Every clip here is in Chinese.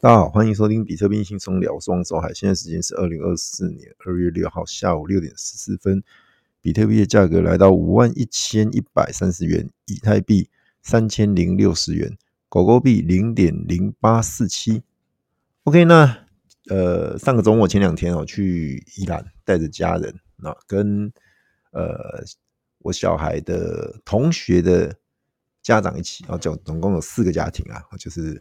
大家好，欢迎收听比特币轻松聊，我是王守海。现在时间是二零二四年二月六号下午六点十四分，比特币的价格来到五万一千一百三十元，以太币三千零六十元，狗狗币零点零八四七。OK，那呃上个周末前两天哦，去宜兰带着家人，那跟呃我小孩的同学的家长一起啊，就总共有四个家庭啊，就是。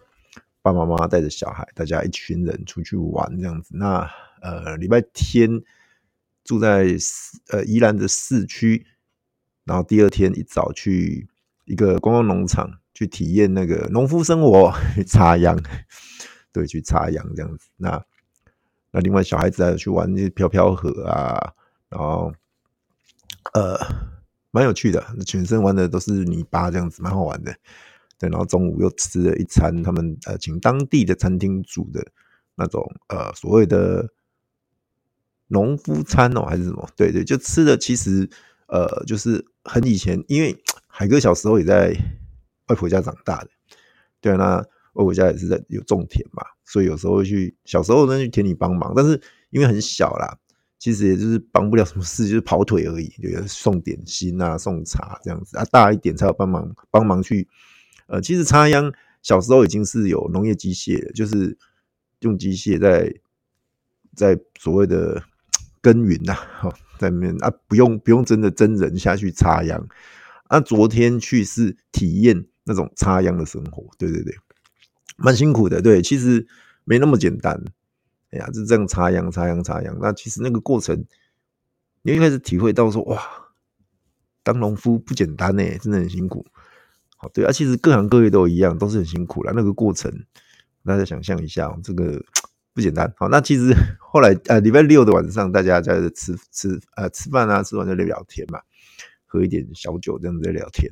爸爸妈妈带着小孩，大家一群人出去玩这样子。那呃，礼拜天住在呃宜兰的市区，然后第二天一早去一个观光农场去体验那个农夫生活，去插秧，对，去插秧这样子。那那另外小孩子还有去玩那些飘飘河啊，然后呃蛮有趣的，全身玩的都是泥巴这样子，蛮好玩的。对，然后中午又吃了一餐，他们呃请当地的餐厅煮的那种呃所谓的农夫餐哦，还是什么？对对，就吃的其实呃就是很以前，因为 海哥小时候也在外婆家长大的，对，那外婆家也是在有种田嘛，所以有时候去小时候呢去田里帮忙，但是因为很小啦，其实也就是帮不了什么事，就是跑腿而已，就是送点心啊、送茶这样子啊，大一点才有帮忙帮忙去。呃，其实插秧小时候已经是有农业机械，就是用机械在在所谓的耕耘呐，在面啊，不用不用真的真人下去插秧。啊，昨天去是体验那种插秧的生活，对对对，蛮辛苦的，对，其实没那么简单。哎呀，就这样插秧、插秧、插秧，那其实那个过程，你一开始体会到说，哇，当农夫不简单呢，真的很辛苦。好，对啊，其实各行各业都一样，都是很辛苦啦。那个过程，大家想象一下，这个不简单。好，那其实 后来呃，礼拜六的晚上，大家在吃吃呃吃饭啊，吃完就聊聊天嘛，喝一点小酒这样子在聊天，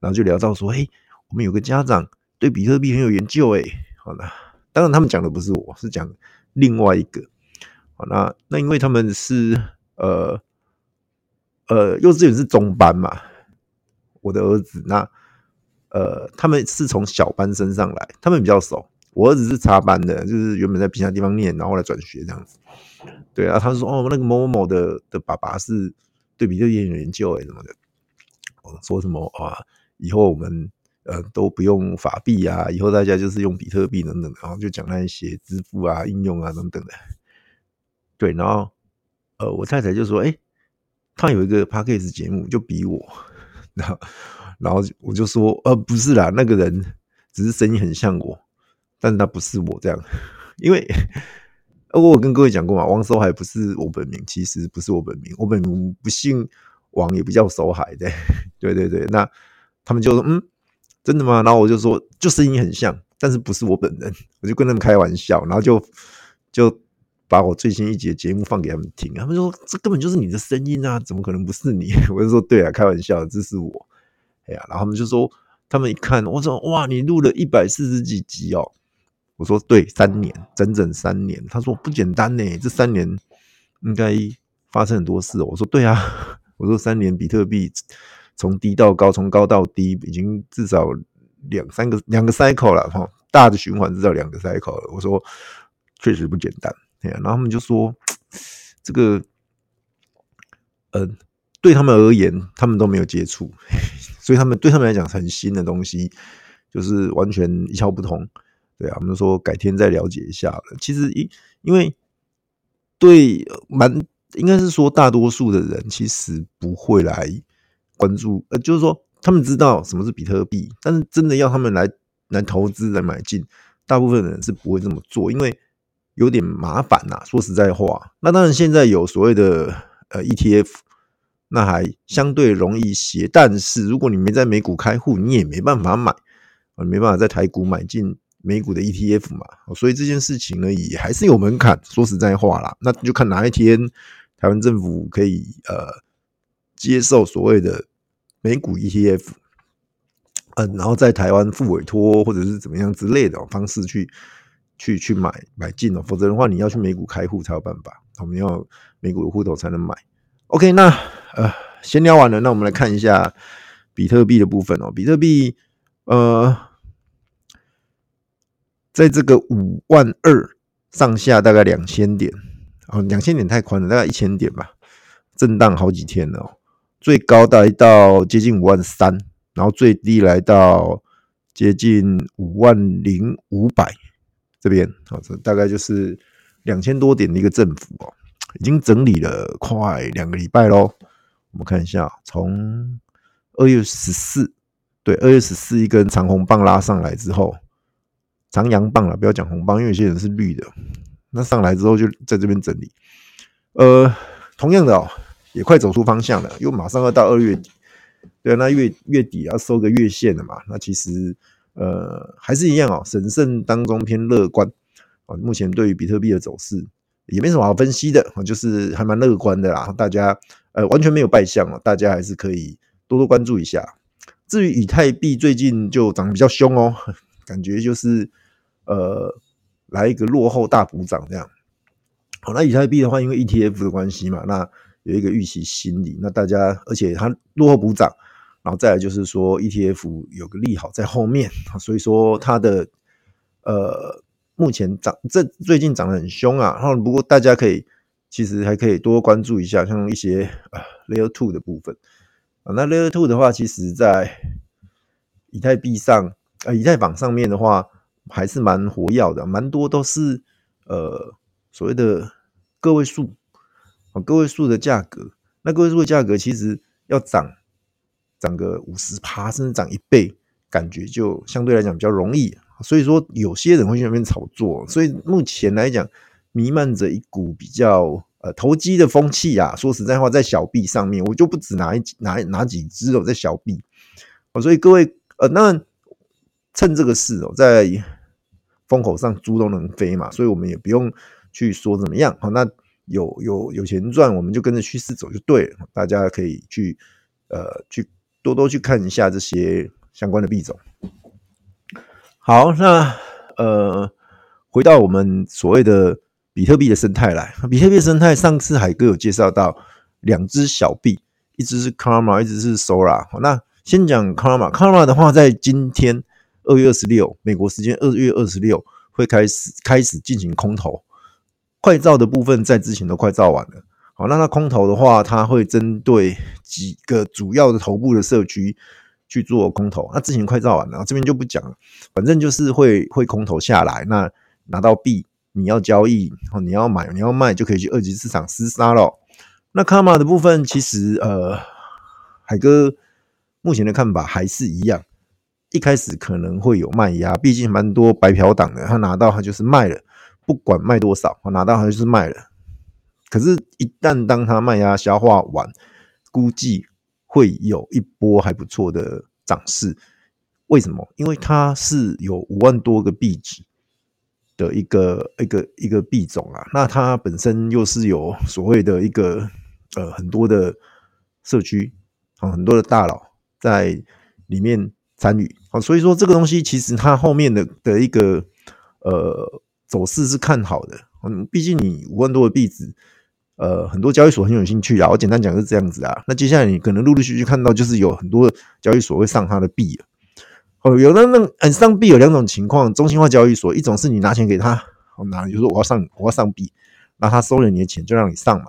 然后就聊到说，嘿，我们有个家长对比特币很有研究，诶。好的，当然他们讲的不是我，是讲另外一个。好，那那因为他们是呃呃幼稚园是中班嘛，我的儿子那。呃，他们是从小班升上来，他们比较熟。我儿子是插班的，就是原本在其他地方念，然后来转学这样子。对啊，他说哦，那个某某某的的爸爸是对比特币有研究诶什么的。我说什么啊？以后我们呃都不用法币啊，以后大家就是用比特币等等，然后就讲那一些支付啊、应用啊等等的。对，然后呃，我太太就说，诶，他有一个 Podcast 节目，就比我，然后。然后我就说，呃，不是啦，那个人只是声音很像我，但是他不是我这样，因为，呃，我跟各位讲过嘛，王守海不是我本名，其实不是我本名，我本名不姓王，也不叫守海的，对对对。那他们就说，嗯，真的吗？然后我就说，就声音很像，但是不是我本人，我就跟他们开玩笑，然后就就把我最新一集的节目放给他们听，他们说，这根本就是你的声音啊，怎么可能不是你？我就说，对啊，开玩笑，这是我。呀，然后他们就说，他们一看，我说哇，你录了一百四十几集哦。我说对，三年，整整三年。他说不简单呢，这三年应该发生很多事。我说对啊，我说三年比特币从低到高，从高到低，已经至少两三个两个 cycle 了哈，大的循环至少两个 cycle 了。我说确实不简单。哎呀，然后他们就说这个，嗯、呃。对他们而言，他们都没有接触，所以他们对他们来讲很新的东西，就是完全一窍不通。对啊，我们说改天再了解一下了。其实因因为对蛮应该是说大多数的人其实不会来关注，呃，就是说他们知道什么是比特币，但是真的要他们来来投资来买进，大部分人是不会这么做，因为有点麻烦呐。说实在话，那当然现在有所谓的呃 ETF。那还相对容易些，但是如果你没在美股开户，你也没办法买，啊，没办法在台股买进美股的 ETF 嘛，所以这件事情呢也还是有门槛。说实在话啦，那就看哪一天台湾政府可以呃接受所谓的美股 ETF，嗯，然后在台湾付委托或者是怎么样之类的方式去去去买买进哦，否则的话你要去美股开户才有办法，我们要美股的户头才能买。OK，那呃，闲聊完了，那我们来看一下比特币的部分哦。比特币，呃，在这个五万二上下，大概两千点哦，两千点太宽了，大概一千点吧，震荡好几天了哦。最高来到接近五万三，然后最低来到接近五万零五百这边啊，这大概就是两千多点的一个振幅哦，已经整理了快两个礼拜喽。我们看一下，从二月十四，对，二月十四一根长红棒拉上来之后，长阳棒了，不要讲红棒，因为有些人是绿的。那上来之后就在这边整理，呃，同样的哦。也快走出方向了，又马上要到二月底，对，那月月底要收个月线了嘛？那其实呃还是一样哦，审慎当中偏乐观啊。目前对于比特币的走势也没什么好分析的，就是还蛮乐观的啦。大家呃完全没有败相哦，大家还是可以多多关注一下。至于以太币最近就涨得比较凶哦，感觉就是呃来一个落后大补涨这样。好，那以太币的话，因为 ETF 的关系嘛，那有一个预期心理，那大家而且它落后补涨，然后再来就是说 ETF 有个利好在后面，所以说它的呃目前涨这最近涨得很凶啊，然后不过大家可以其实还可以多关注一下，像一些啊 Layer Two 的部分啊，那 Layer Two 的话，其实在以太币上啊以太坊上面的话还是蛮活跃的，蛮多都是呃所谓的个位数。啊，个位数的价格，那个位数的价格其实要涨，涨个五十趴，甚至涨一倍，感觉就相对来讲比较容易。所以说，有些人会去那边炒作。所以目前来讲，弥漫着一股比较呃投机的风气啊。说实在话，在小币上面，我就不止拿一拿拿几只哦，在小币。所以各位呃，那趁这个事哦，在风口上猪都能飞嘛，所以我们也不用去说怎么样。好，那。有有有钱赚，我们就跟着趋势走就对了。大家可以去呃去多多去看一下这些相关的币种。好，那呃回到我们所谓的比特币的生态来，比特币生态上次海哥有介绍到两只小币，一只是 Karma，一只是 Sora。那先讲 Karma，Karma 的话，在今天二月二十六，美国时间二月二十六会开始开始进行空投。快照的部分在之前都快照完了，好，那它空投的话，它会针对几个主要的头部的社区去做空投。那之前快照完了，这边就不讲了，反正就是会会空投下来，那拿到币，你要交易，你要买，你要卖，就可以去二级市场厮杀了。那卡玛的部分，其实呃，海哥目前的看法还是一样，一开始可能会有卖压，毕竟蛮多白嫖党的，他拿到他就是卖了。不管卖多少，我拿到它就是卖了。可是，一旦当它卖压消化完，估计会有一波还不错的涨势。为什么？因为它是有五万多个币值的一个一个一个币种啊。那它本身又是有所谓的一个呃很多的社区啊，很多的大佬在里面参与啊。所以说，这个东西其实它后面的的一个呃。走势是看好的，嗯，毕竟你五万多的币值，呃，很多交易所很有兴趣啊。我简单讲是这样子啊。那接下来你可能陆陆续续看到，就是有很多交易所会上它的币了。哦，有的那嗯上币有两种情况，中心化交易所，一种是你拿钱给他，我拿，比如说我要上我要上币，那他收了你的钱就让你上嘛。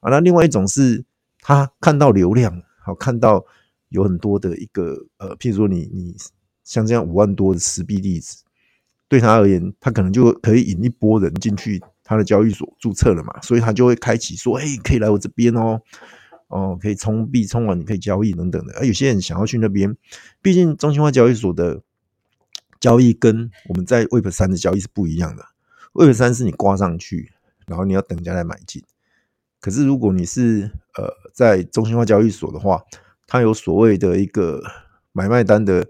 啊，那另外一种是他看到流量，好看到有很多的一个呃，譬如说你你像这样五万多的实币例子。对他而言，他可能就可以引一波人进去他的交易所注册了嘛，所以他就会开启说：“哎，可以来我这边哦，哦，可以充币，充完你可以交易等等的。”而有些人想要去那边，毕竟中心化交易所的交易跟我们在 Web 三的交易是不一样的。Web 三是你挂上去，然后你要等人家来买进。可是如果你是呃在中心化交易所的话，它有所谓的一个买卖单的。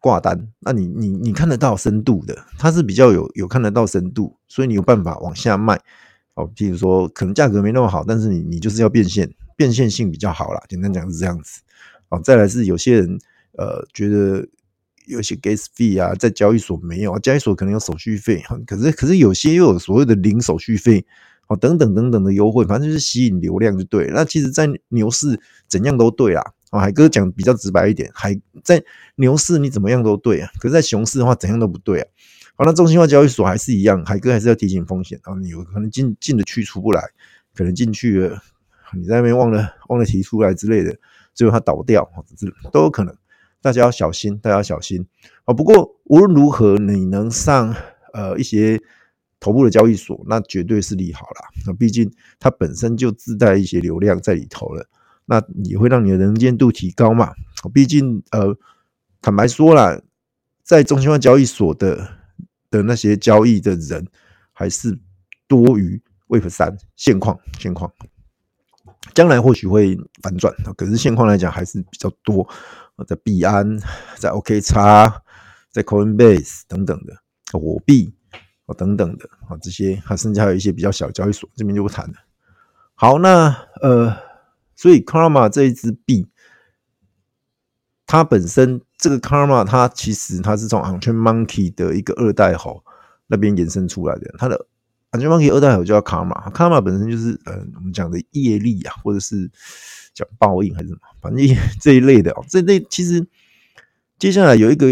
挂单，那你你你看得到深度的，它是比较有有看得到深度，所以你有办法往下卖哦。譬如说，可能价格没那么好，但是你你就是要变现，变现性比较好啦。简单讲是这样子。哦，再来是有些人呃觉得有些 gas fee 啊，在交易所没有，交易所可能有手续费，可是可是有些又有所谓的零手续费哦，等等等等的优惠，反正就是吸引流量就对。那其实，在牛市怎样都对啦。海哥讲比较直白一点，还在牛市你怎么样都对啊，可是在熊市的话怎样都不对啊。好，那中心化交易所还是一样，海哥还是要提醒风险啊，你有可能进进得去出不来，可能进去了，你在那边忘了忘了提出来之类的，最后它倒掉，这都有可能，大家要小心，大家要小心啊。不过无论如何，你能上呃一些头部的交易所，那绝对是利好啦。那毕竟它本身就自带一些流量在里头了，那也会让你的能见度提高嘛。毕竟呃，坦白说啦，在中心化交易所的。的那些交易的人还是多于 Web 三现况，现况将来或许会反转，可是现况来讲还是比较多。在币安、在 OKX、在 Coinbase 等等的火币等等的啊，这些还甚至还有一些比较小交易所，这边就不谈了。好，那呃，所以 Karma 这一支币，它本身。这个 Karma 它其实它是从 On-Chain Monkey 的一个二代吼那边延伸出来的，它的 On-Chain Monkey 二代吼叫卡玛，卡玛本身就是呃我们讲的业力啊，或者是讲报应还是什么，反正 这一类的哦，这类其实接下来有一个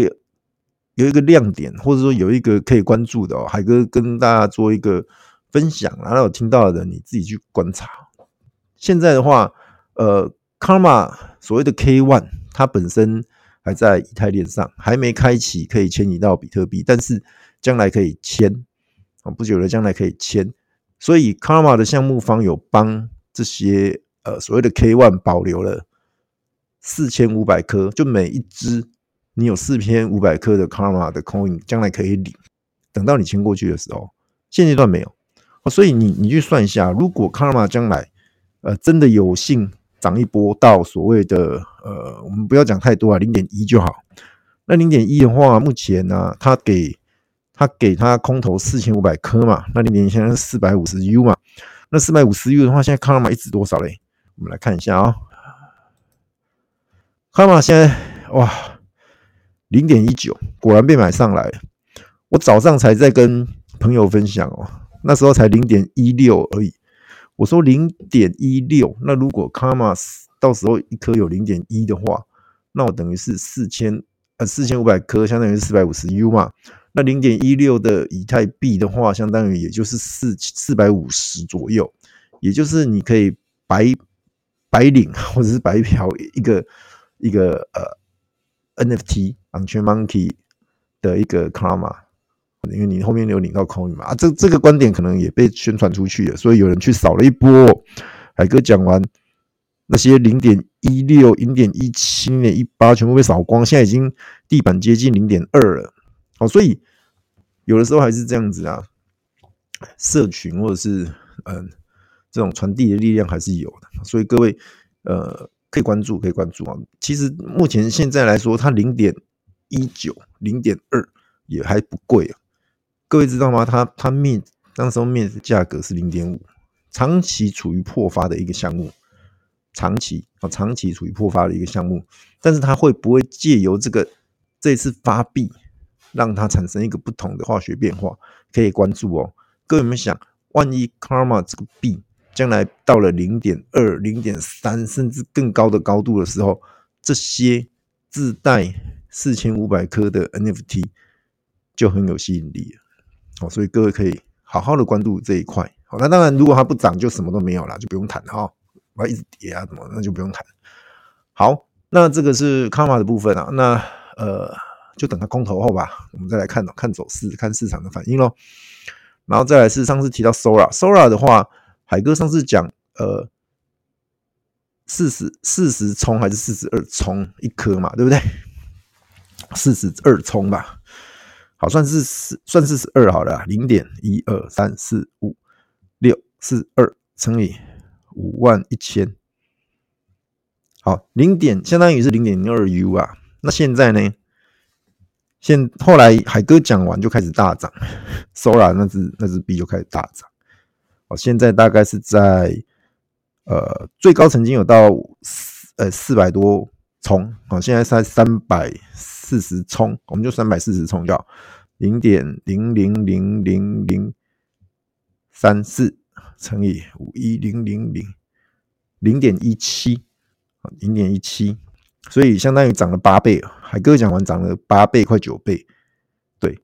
有一个亮点，或者说有一个可以关注的哦，海哥跟大家做一个分享，然后有听到的你自己去观察。现在的话，呃卡玛所谓的 K One 它本身。还在以太链上，还没开启可以迁移到比特币，但是将来可以迁啊，不久的将来可以签。所以 Karma 的项目方有帮这些呃所谓的 K One 保留了四千五百颗，就每一只你有四千五百颗的 Karma 的 Coin，将来可以领。等到你签过去的时候，现阶段没有哦。所以你你去算一下，如果 Karma 将来呃真的有幸。涨一波到所谓的呃，我们不要讲太多啊，零点一就好。那零点一的话，目前呢、啊，他给他给他空投四千五百颗嘛，那零点一现在是四百五十 U 嘛。那四百五十 U 的话，现在卡玛一直多少嘞？我们来看一下啊、哦，卡玛现在哇，零点一九，果然被买上来。我早上才在跟朋友分享哦，那时候才零点一六而已。我说零点一六，那如果 Karma 到时候一颗有零点一的话，那我等于是四千呃四千五百颗，相当于四百五十 U 嘛。那零点一六的以太币的话，相当于也就是四四百五十左右，也就是你可以白白领或者是白嫖一个一个呃 NFT On-Chain Monkey 的一个 Karma。因为你后面有领到 coin 嘛，啊，这这个观点可能也被宣传出去了，所以有人去扫了一波。海哥讲完那些零点一六、零点一七、零点一八全部被扫光，现在已经地板接近零点二了。好，所以有的时候还是这样子啊，社群或者是嗯、这种传递的力量还是有的，所以各位呃可以关注，可以关注啊。其实目前现在来说，它零点一九、零点二也还不贵啊。各位知道吗？它它面那时候面的价格是零点五，长期处于破发的一个项目，长期啊长期处于破发的一个项目，但是它会不会借由这个这次发币，让它产生一个不同的化学变化？可以关注哦。各位有没有想，万一 Karma 这个币将来到了零点二、零点三，甚至更高的高度的时候，这些自带四千五百颗的 NFT 就很有吸引力了。哦，所以各位可以好好的关注这一块。好，那当然，如果它不涨，就什么都没有了，就不用谈了哈。它一直跌啊，什么那就不用谈。好，那这个是卡玛的部分啊。那呃，就等它空头后吧，我们再来看看走势，看市场的反应喽。然后再来是上次提到 Sora，Sora 的话，海哥上次讲呃，四十四十冲还是四十二冲一颗嘛，对不对？四十二冲吧。好，算是十，算是十二好了，零点一二三四五六四二乘以五万一千，好，零点相当于是零点零二 U 啊。那现在呢？现后来海哥讲完就开始大涨，Sora 那只那只币就开始大涨。好，现在大概是在呃最高曾经有到四呃四百多冲，好，现在在三百。四十冲，我们就三百四十冲掉零点零零零零零三四乘以五一零零零零点一七，零点一七，所以相当于涨了八倍。海哥讲完涨了八倍，快九倍。对，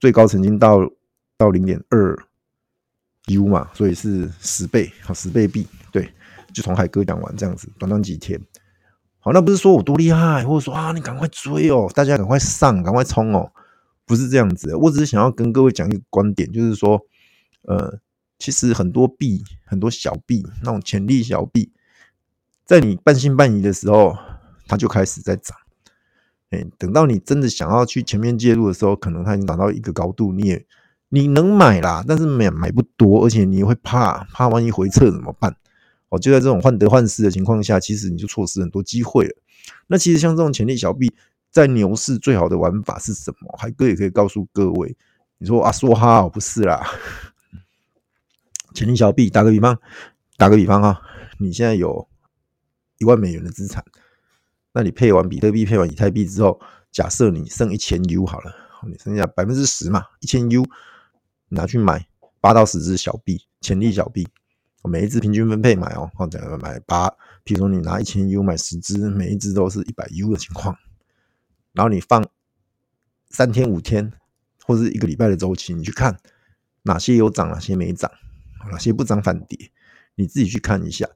最高曾经到到零点二 U 嘛，所以是十倍，好十倍币，对，就从海哥讲完这样子，短短几天，好，那不是说我多厉害，或者说啊，你赶快追哦，大家赶快上，赶快冲哦，不是这样子，我只是想要跟各位讲一个观点，就是说，呃，其实很多币，很多小币，那种潜力小币，在你半信半疑的时候，它就开始在涨。哎，等到你真的想要去前面介入的时候，可能它已经达到一个高度，你也你能买啦，但是买买不多，而且你会怕怕万一回撤怎么办？哦，就在这种患得患失的情况下，其实你就错失很多机会了。那其实像这种潜力小币，在牛市最好的玩法是什么？海哥也可以告诉各位，你说啊，说哈不是啦，潜力小币，打个比方，打个比方啊，你现在有一万美元的资产。那你配完比特币、配完以太币之后，假设你剩一千 U 好了，你剩下百分之十嘛，一千 U 拿去买八到十只小币，潜力小币，每一只平均分配买哦，或者买八，比如说你拿一千 U 买十只，每一只都是一百 U 的情况，然后你放三天、五天或者一个礼拜的周期，你去看哪些有涨，哪些没涨，哪些不涨反跌，你自己去看一下。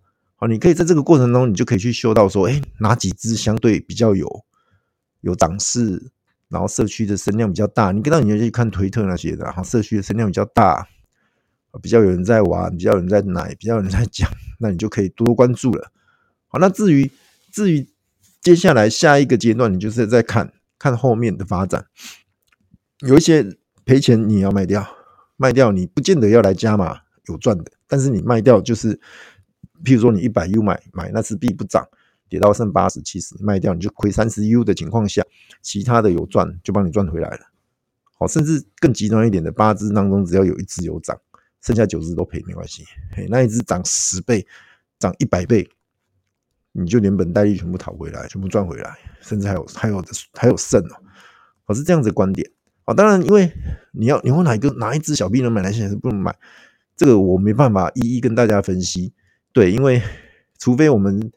哦，你可以在这个过程中，你就可以去嗅到说，哎，哪几只相对比较有有涨势，然后社区的声量比较大。你跟到你就去看推特那些的，然后社区的声量比较大，比较有人在玩，比较有人在奶，比较有人在讲，那你就可以多关注了。好，那至于至于接下来下一个阶段，你就是在看看后面的发展。有一些赔钱你要卖掉，卖掉你不见得要来加码有赚的，但是你卖掉就是。譬如说，你一百 U 买买那只币不涨，跌到剩八十、七十，卖掉你就亏三十 U 的情况下，其他的有赚就帮你赚回来了。好，甚至更极端一点的，八只当中只要有一只有涨，剩下九只都赔没关系。嘿，那一只涨十倍、涨一百倍，你就连本带利全部讨回来，全部赚回来，甚至还有还有还有剩哦。我是这样子的观点。啊，当然，因为你要你问哪一个哪一只小币能买，哪些是不能买，这个我没办法一一跟大家分析。对，因为除非我们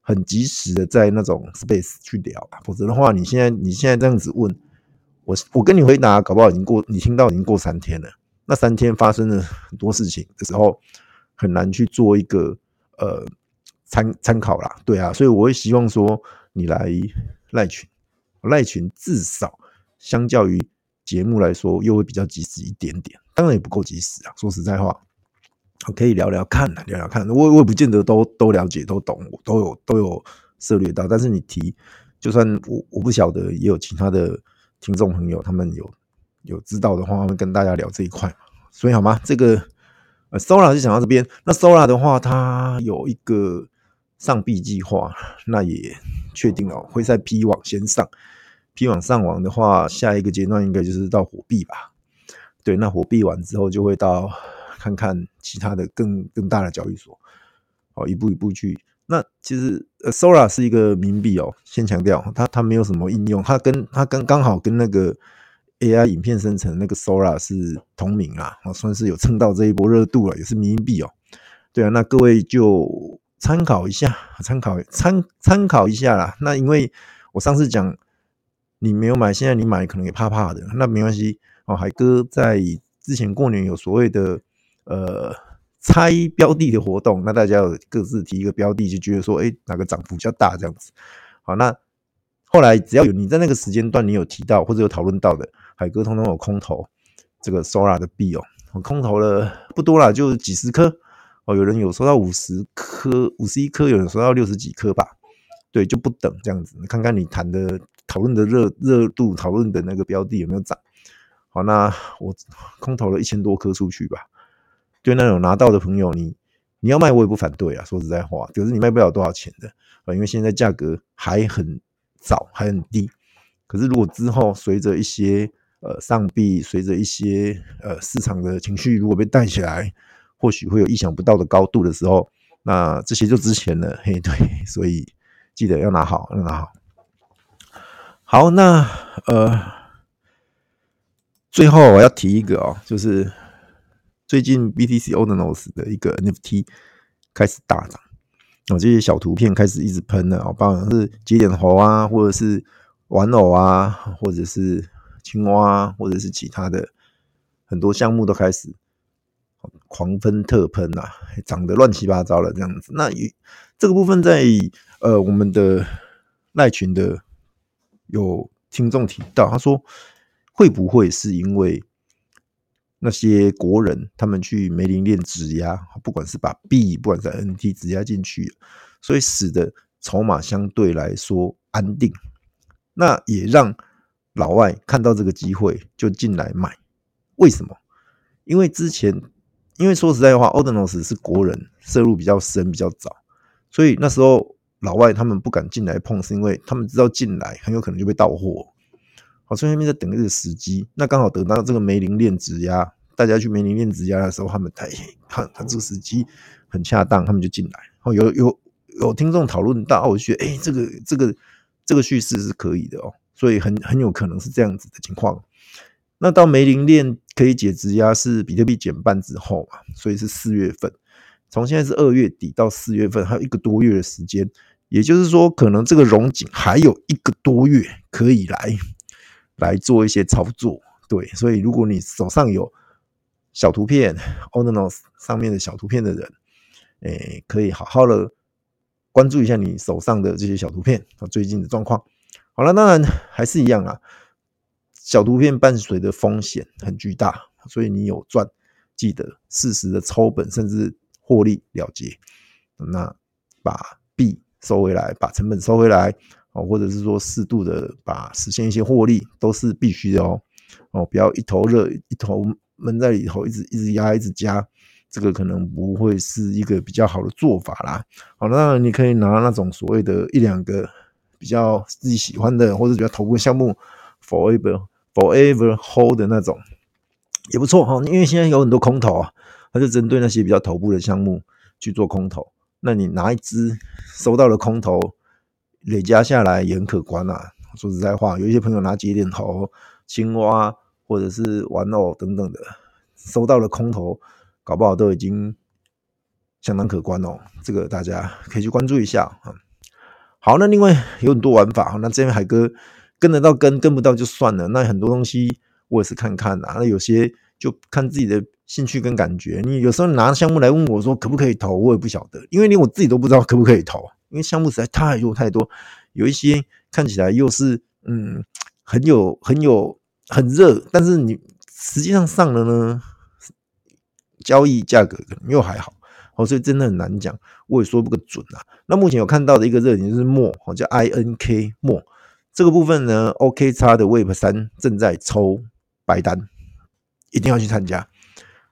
很及时的在那种 space 去聊，否则的话，你现在你现在这样子问我，我跟你回答，搞不好已经过，你听到已经过三天了。那三天发生了很多事情的时候，很难去做一个呃参参考啦。对啊，所以我会希望说你来赖群，赖群至少相较于节目来说，又会比较及时一点点，当然也不够及时啊。说实在话。可以聊聊看，聊聊看。我我也不见得都都了解、都懂，我都有都有涉猎到。但是你提，就算我我不晓得，也有其他的听众朋友，他们有有知道的话，会跟大家聊这一块。所以好吗？这个呃，Sora 就讲到这边。那 Sora 的话，它有一个上币计划，那也确定了会在 P 网先上。P 网上网的话，下一个阶段应该就是到火币吧？对，那火币完之后就会到。看看其他的更更大的交易所，哦，一步一步去。那其实呃，Sora 是一个冥币哦，先强调它它没有什么应用，它跟它跟刚好跟那个 AI 影片生成那个 Sora 是同名啊，算是有蹭到这一波热度了，也是冥币哦。对啊，那各位就参考一下，参考参参考一下啦。那因为我上次讲你没有买，现在你买可能也怕怕的，那没关系哦。海哥在之前过年有所谓的。呃，猜标的的活动，那大家有各自提一个标的，就觉得说，哎、哪个涨幅较大这样子。好，那后来只要有你在那个时间段你有提到或者有讨论到的，海哥通通有空投这个 Sora 的币哦，我空投了不多啦，就几十颗哦，有人有收到五十颗、五十一颗，有人收到六十几颗吧。对，就不等这样子，你看看你谈的讨论的热热度，讨论的那个标的有没有涨。好，那我空投了一千多颗出去吧。对那种拿到的朋友，你你要卖我也不反对啊。说实在话，可是你卖不了多少钱的啊，因为现在价格还很早，还很低。可是如果之后随着一些呃上币，随着一些呃市场的情绪如果被带起来，或许会有意想不到的高度的时候，那这些就值钱了。嘿，对，所以记得要拿好，要拿好。好，那呃，最后我要提一个哦，就是。最近 BTC Ordinals 的一个 NFT 开始大涨，哦，这些小图片开始一直喷了，哦，包括是节点猴啊，或者是玩偶啊，或者是青蛙或者是其他的很多项目都开始狂喷特喷呐，涨得乱七八糟了这样子。那这个部分在呃我们的赖群的有听众提到，他说会不会是因为那些国人他们去梅林链质押，不管是把币，不管是 NFT 质押进去，所以使得筹码相对来说安定。那也让老外看到这个机会就进来买，为什么？因为之前，因为说实在话，Odonos 是国人摄入比较深、比较早，所以那时候老外他们不敢进来碰，是因为他们知道进来很有可能就被盗货。好，所以他们在等这个时机。那刚好等到这个梅林链质押，大家去梅林链质押的时候，他们太看他这个时机很恰当，他们就进来。哦，有有有听众讨论到，我觉得哎，这个这个。这个叙事是可以的哦，所以很很有可能是这样子的情况。那到梅林链可以解质押是比特币减半之后嘛，所以是四月份。从现在是二月底到四月份，还有一个多月的时间，也就是说，可能这个融景还有一个多月可以来来做一些操作。对，所以如果你手上有小图片 o n o s 上面的小图片的人，诶，可以好好的。关注一下你手上的这些小图片啊，最近的状况。好了，当然还是一样啊，小图片伴随的风险很巨大，所以你有赚，记得适时的抽本，甚至获利了结。那把币收回来，把成本收回来，哦，或者是说适度的把实现一些获利，都是必须的哦。哦，不要一头热，一头闷在里头，一直一直压，一直加。这个可能不会是一个比较好的做法啦。好，当然你可以拿那种所谓的一两个比较自己喜欢的，或者比较头部项目，forever forever hold 的那种也不错哈。因为现在有很多空头啊，他就针对那些比较头部的项目去做空头。那你拿一支收到了空头，累加下来也很可观啊。说实在话，有一些朋友拿节点头、青蛙或者是玩偶等等的，收到了空投。搞不好都已经相当可观哦，这个大家可以去关注一下啊。好，那另外有很多玩法，那这边海哥跟得到跟，跟不到就算了。那很多东西我也是看看啊，那有些就看自己的兴趣跟感觉。你有时候拿项目来问我说可不可以投，我也不晓得，因为连我自己都不知道可不可以投，因为项目实在太多太多，有一些看起来又是嗯很有很有很热，但是你实际上上了呢？交易价格又还好，哦，所以真的很难讲，我也说不个准啊。那目前有看到的一个热点就是墨哦，叫 INK 墨这个部分呢，OKX 的 Web 三正在抽白单，一定要去参加，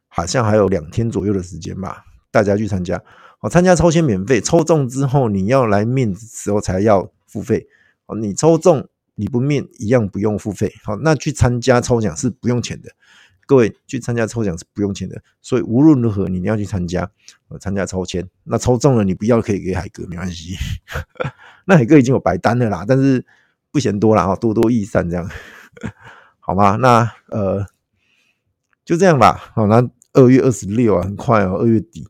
好像还有两天左右的时间吧，大家去参加。哦，参加抽签免费，抽中之后你要来面的时候才要付费。哦，你抽中你不面一样不用付费。好，那去参加抽奖是不用钱的。各位去参加抽奖是不用钱的，所以无论如何你一定要去参加，参加抽签。那抽中了你不要可以给海哥没关系，那海哥已经有白单了啦，但是不嫌多啦，多多益善这样，好吗？那呃就这样吧。好，那二月二十六啊，很快哦，二月底，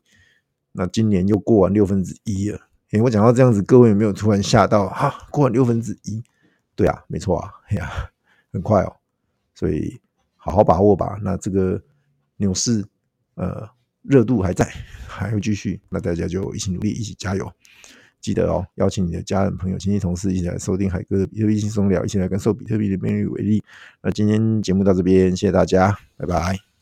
那今年又过完六分之一了。诶，我讲到这样子，各位有没有突然吓到？哈，过完六分之一，对啊，没错啊，哎呀，很快哦，所以。好好把握吧，那这个牛市，呃，热度还在，还会继续，那大家就一起努力，一起加油，记得哦，邀请你的家人、朋友、亲戚、同事一起来收听海哥的比特币轻松聊，一起来感受比特币的魅力为例。那今天节目到这边，谢谢大家，拜拜。